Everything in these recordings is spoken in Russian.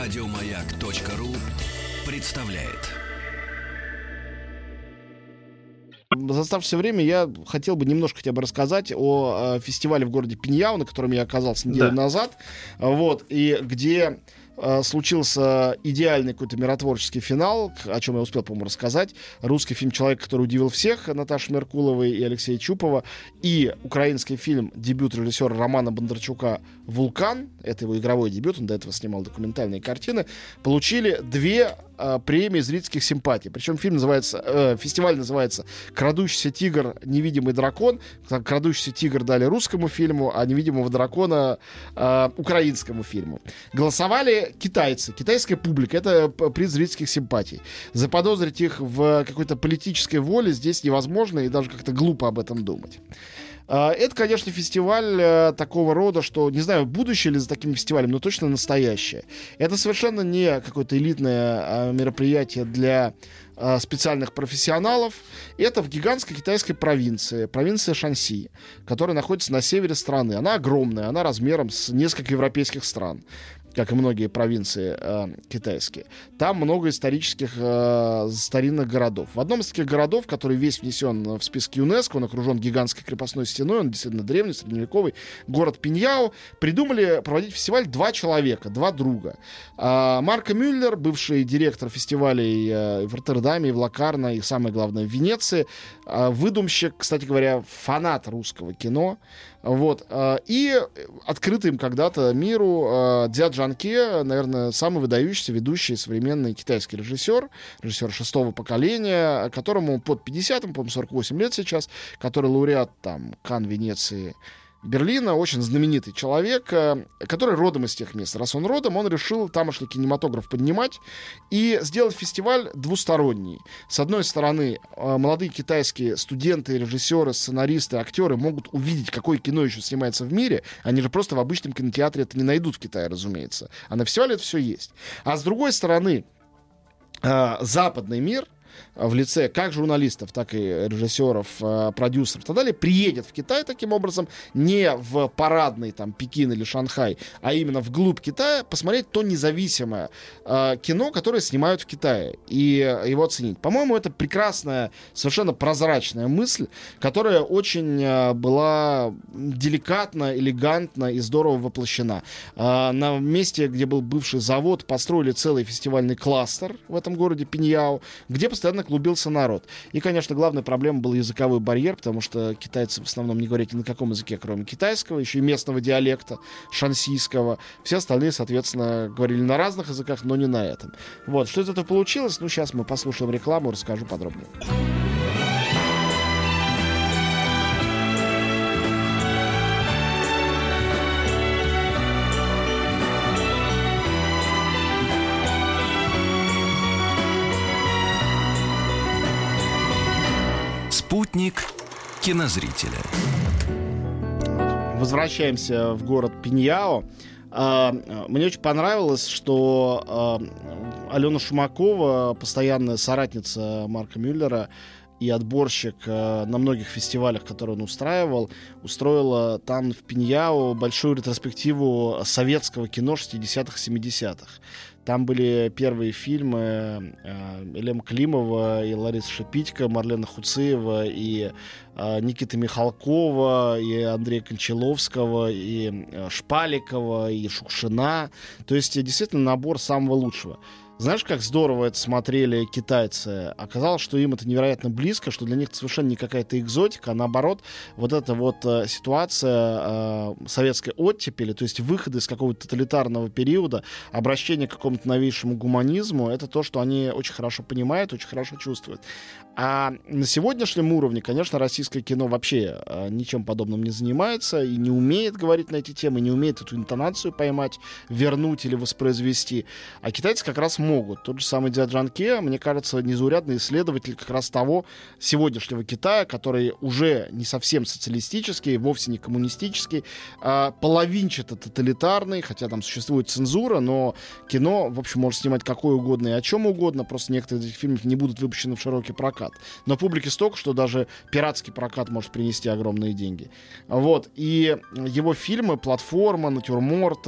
Радиомаяк.ру представляет. За оставшееся время я хотел бы немножко хотя бы рассказать о э, фестивале в городе Пиньяу, на котором я оказался неделю Да. назад. Вот, и где случился идеальный какой-то миротворческий финал, о чем я успел, по-моему, рассказать. Русский фильм «Человек, который удивил всех» Наташи Меркуловой и Алексея Чупова. И украинский фильм, дебют режиссера Романа Бондарчука «Вулкан», это его игровой дебют, он до этого снимал документальные картины, получили две э, премии зрительских симпатий. Причем фильм называется, э, фестиваль называется «Крадущийся тигр. Невидимый дракон». «Крадущийся тигр» дали русскому фильму, а «Невидимого дракона» э, украинскому фильму. Голосовали китайцы, китайская публика. Это приз зрительских симпатий. Заподозрить их в какой-то политической воле здесь невозможно и даже как-то глупо об этом думать. А, Это, конечно, фестиваль э, такого рода, что, не знаю, будущее ли за таким фестивалем, но точно настоящее. Это совершенно не какое-то элитное а, мероприятие для а, специальных профессионалов. Это в гигантской китайской провинции, провинция Шанси, которая находится на севере страны. Она огромная, она размером с несколько европейских стран как и многие провинции э, китайские. Там много исторических э, старинных городов. В одном из таких городов, который весь внесен в список ЮНЕСКО, он окружен гигантской крепостной стеной, он действительно древний, средневековый, город Пиньяо, придумали проводить фестиваль два человека, два друга. А, Марко Мюллер, бывший директор фестивалей э, в Роттердаме, и в Лакарно, и самое главное в Венеции, а, выдумщик, кстати говоря, фанат русского кино, вот. э, И им когда-то миру э, Дзя Джанке, наверное, самый выдающийся ведущий современный китайский режиссер, режиссер шестого поколения, которому под 50, ему, по-моему, 48 лет сейчас, который лауреат там Кан Венеции, Берлина, очень знаменитый человек, э, который родом из тех мест. Раз он родом, он решил тамошний кинематограф поднимать и сделать фестиваль двусторонний. С одной стороны, э, молодые китайские студенты, режиссеры, сценаристы, актеры могут увидеть, какое кино еще снимается в мире. Они же просто в обычном кинотеатре это не найдут в Китае, разумеется. А на фестивале это все есть. А с другой стороны, э, западный мир в лице как журналистов, так и режиссеров, э, продюсеров и так далее, приедет в Китай таким образом не в парадный там Пекин или Шанхай, а именно вглубь Китая посмотреть то независимое э, кино, которое снимают в Китае, и э, его оценить. По-моему, это прекрасная, совершенно прозрачная мысль, которая очень э, была деликатно, элегантно и здорово воплощена. Э, на месте, где был бывший завод, построили целый фестивальный кластер в этом городе Пиньяо, где постоянно клубился народ. И, конечно, главная проблема был языковой барьер, потому что китайцы в основном не говорят ни на каком языке, кроме китайского, еще и местного диалекта, шансийского. Все остальные, соответственно, говорили на разных языках, но не на этом. Вот, что из этого получилось, ну, сейчас мы послушаем рекламу, расскажу подробнее. Спутник кинозрителя. Возвращаемся в город Пиньяо. А, Мне очень понравилось, что а, Алена Шумакова, постоянная соратница Марка Мюллера и отборщик а, на многих фестивалях, которые он устраивал, устроила там в Пиньяо большую ретроспективу советского кино 60-х, 70-х. Там были первые фильмы э, Элем Климова и Лариса Шипитько, Марлена Хуцеева и э, Никиты Михалкова, и Андрея Кончаловского, и э, Шпаликова, и Шукшина. То есть действительно набор самого лучшего. Знаешь, как здорово это смотрели китайцы? Оказалось, что им это невероятно близко, что для них это совершенно не какая-то экзотика, а наоборот, вот эта вот э, ситуация э, советской оттепели, то есть выхода из какого-то тоталитарного периода, обращение к какому-то новейшему гуманизму, это то, что они очень хорошо понимают, очень хорошо чувствуют. А на сегодняшнем уровне, конечно, российское кино вообще э, ничем подобным не занимается и не умеет говорить на эти темы, не умеет эту интонацию поймать, вернуть или воспроизвести. А китайцы как раз могут. Тот же самый Дзяджанке, мне кажется, незаурядный исследователь как раз того сегодняшнего Китая, который уже не совсем социалистический, вовсе не коммунистический, а половинчато тоталитарный, хотя там существует цензура, но кино, в общем, может снимать какое угодно и о чем угодно, просто некоторые из этих фильмов не будут выпущены в широкий прокат. Но публике столько, что даже пиратский прокат может принести огромные деньги. Вот. И его фильмы «Платформа», «Натюрморт»,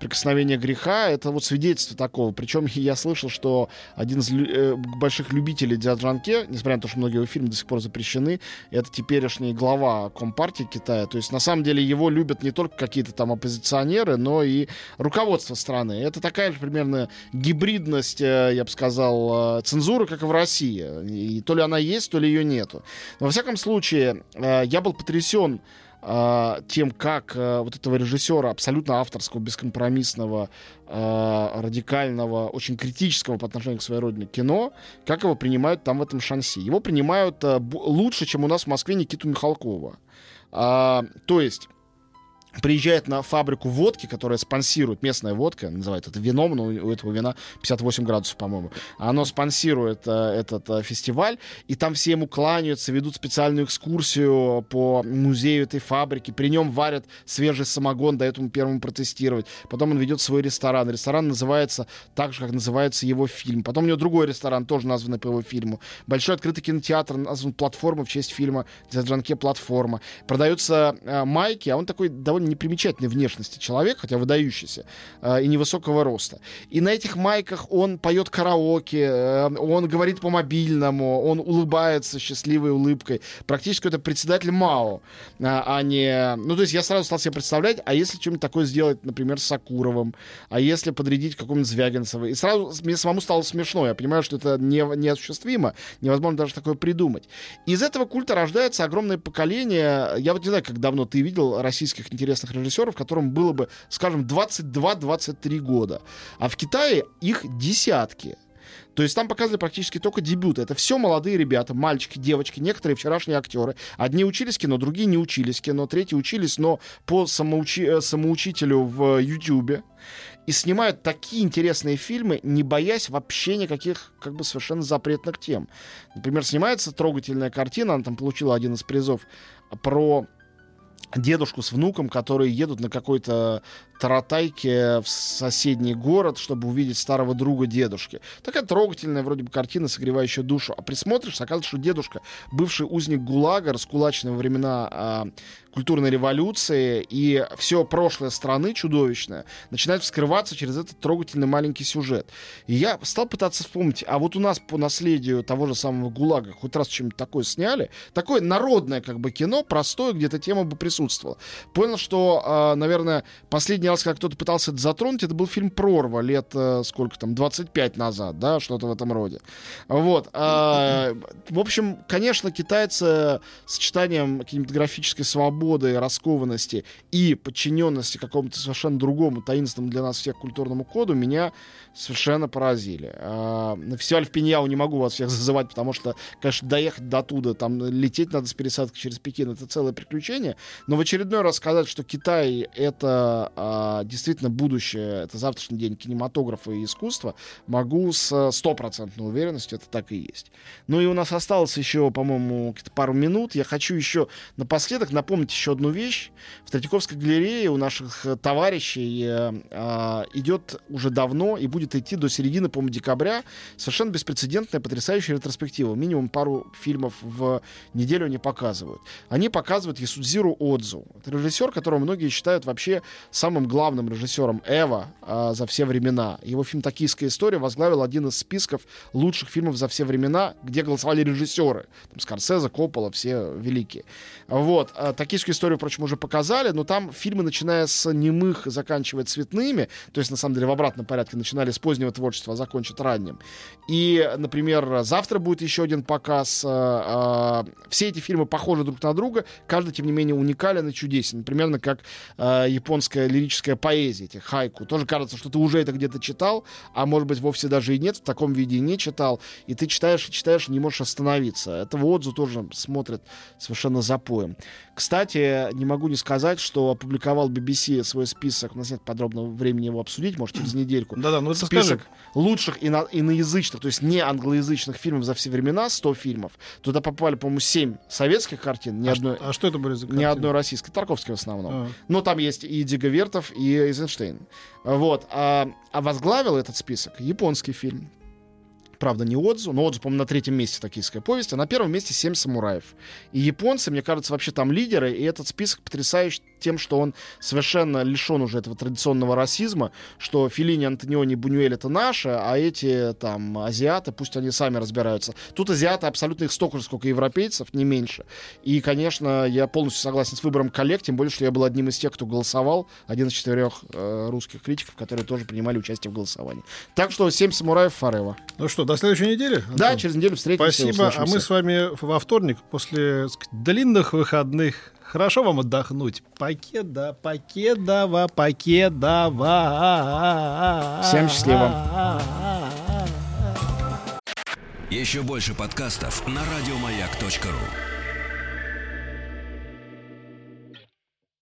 «Прикосновение греха» — это вот свидетельство такого. Причем я слышал, что один из лю- э, больших любителей Дзяджанке, несмотря на то, что многие его фильмы до сих пор запрещены, это теперешний глава Компартии Китая. То есть, на самом деле, его любят не только какие-то там оппозиционеры, но и руководство страны. Это такая же примерно гибридность, э, я бы сказал, э, цензуры, как и в России. И то ли она есть, то ли ее нету. Но, во всяком случае, я был потрясен тем, как э, вот этого режиссера, абсолютно авторского, бескомпромиссного, э, радикального, очень критического по отношению к своей родине кино, как его принимают там в этом шансе. Его принимают лучше, чем у нас в Москве Никиту Михалкова. А, то есть приезжает на фабрику водки, которая спонсирует, местная водка, называют это вином, но у этого вина 58 градусов, по-моему. Оно спонсирует э, этот э, фестиваль, и там все ему кланяются, ведут специальную экскурсию по музею этой фабрики. При нем варят свежий самогон, дают ему первому протестировать. Потом он ведет свой ресторан. Ресторан называется так же, как называется его фильм. Потом у него другой ресторан, тоже названный по его фильму. Большой открытый кинотеатр назван «Платформа» в честь фильма «Дзяджанке платформа». Продаются э, майки, а он такой довольно непримечательной внешности человек, хотя выдающийся, э, и невысокого роста. И на этих майках он поет караоке, э, он говорит по мобильному, он улыбается счастливой улыбкой. Практически это председатель МАО, а, а не... Ну, то есть я сразу стал себе представлять, а если что-нибудь такое сделать, например, с Сакуровым, а если подрядить какому-нибудь Звягинцева. И сразу мне самому стало смешно. Я понимаю, что это не, неосуществимо, невозможно даже такое придумать. Из этого культа рождается огромное поколение. Я вот не знаю, как давно ты видел российских интересных режиссеров, которым было бы, скажем, 22-23 года. А в Китае их десятки. То есть там показывали практически только дебюты. Это все молодые ребята, мальчики, девочки, некоторые вчерашние актеры. Одни учились кино, другие не учились кино, третьи учились, но по самоучи... э, самоучителю в Ютьюбе. И снимают такие интересные фильмы, не боясь вообще никаких как бы совершенно запретных тем. Например, снимается трогательная картина, она там получила один из призов, про дедушку с внуком, которые едут на какой-то таратайке в соседний город, чтобы увидеть старого друга дедушки. Такая трогательная вроде бы картина, согревающая душу. А присмотришь, оказывается, что дедушка, бывший узник ГУЛАГа, раскулаченный во времена а, культурной революции, и все прошлое страны чудовищное начинает вскрываться через этот трогательный маленький сюжет. И я стал пытаться вспомнить, а вот у нас по наследию того же самого ГУЛАГа хоть раз что-нибудь такое сняли, такое народное как бы кино, простое, где-то тема бы присутствовала. Понял, что, а, наверное, последний раз, когда кто-то пытался это затронуть, это был фильм «Прорва» лет, э, сколько там, 25 назад, да, что-то в этом роде. Вот. А, в общем, конечно, китайцы сочетанием кинематографической свободы, раскованности и подчиненности какому-то совершенно другому, таинственному для нас всех культурному коду меня совершенно поразили. А, на фестиваль в Пиньяу не могу вас всех зазывать, потому что, конечно, доехать до туда, там лететь надо с пересадкой через Пекин, это целое приключение. Но в очередной раз сказать, что Китай это а, действительно будущее, это завтрашний день кинематографа и искусства, могу с стопроцентной уверенностью, это так и есть. Ну и у нас осталось еще, по-моему, пару минут. Я хочу еще напоследок напомнить еще одну вещь. В Третьяковской галерее у наших товарищей э, э, идет уже давно и будет идти до середины, по-моему, декабря совершенно беспрецедентная, потрясающая ретроспектива. Минимум пару фильмов в неделю они показывают. Они показывают Ясудзиру Отзу. Это режиссер, которого многие считают вообще самым главным режиссером Эва э, за все времена. Его фильм «Токийская история» возглавил один из списков лучших фильмов за все времена, где голосовали режиссеры. Там Скорсезе, Коппола, все великие. Вот. А, «Токийскую историю», впрочем, уже показали, но там фильмы, начиная с немых, заканчивая цветными, то есть, на самом деле, в обратном порядке, начинали с позднего творчества, а закончат ранним. И, например, завтра будет еще один показ. Э, все эти фильмы похожи друг на друга, каждый, тем не менее, уникален и чудесен. Примерно как японская лирическая поэзия, этих хайку. Тоже кажется, что ты уже это где-то читал, а может быть вовсе даже и нет, в таком виде не читал. И ты читаешь и читаешь, не можешь остановиться. Этого Отзу тоже смотрят совершенно запоем. Кстати, не могу не сказать, что опубликовал BBC свой список, у нас нет подробного времени его обсудить, может, через недельку. Да-да, ну это список скажи. лучших ино- иноязычных, то есть не англоязычных фильмов за все времена, 100 фильмов. Туда попали, по-моему, 7 советских картин, ни а, одной... что, а что это были за Ни картины? одной российской, Тарковской в основном. А. Но там есть и Диго Вертов, и Эйзенштейн. Вот. А, а возглавил этот список японский фильм. Правда, не Отзу, но Отзу, по-моему, на третьем месте токийская повесть, а на первом месте «Семь самураев». И японцы, мне кажется, вообще там лидеры, и этот список потрясающий тем, что он совершенно лишен уже этого традиционного расизма, что Филини, Антониони, Бунюэль — это наши, а эти там азиаты, пусть они сами разбираются. Тут азиаты абсолютно их столько же, сколько европейцев, не меньше. И, конечно, я полностью согласен с выбором коллег, тем более, что я был одним из тех, кто голосовал, один из четырех э, русских критиков, которые тоже принимали участие в голосовании. Так что «Семь самураев» Форева. Ну что, до следующей недели? Да, Антон? через неделю встретимся. Спасибо. А мы с вами во вторник после длинных выходных. Хорошо вам отдохнуть. Покеда, покедова, покедова. Всем счастливо. Еще больше подкастов на радиомаяк.ру.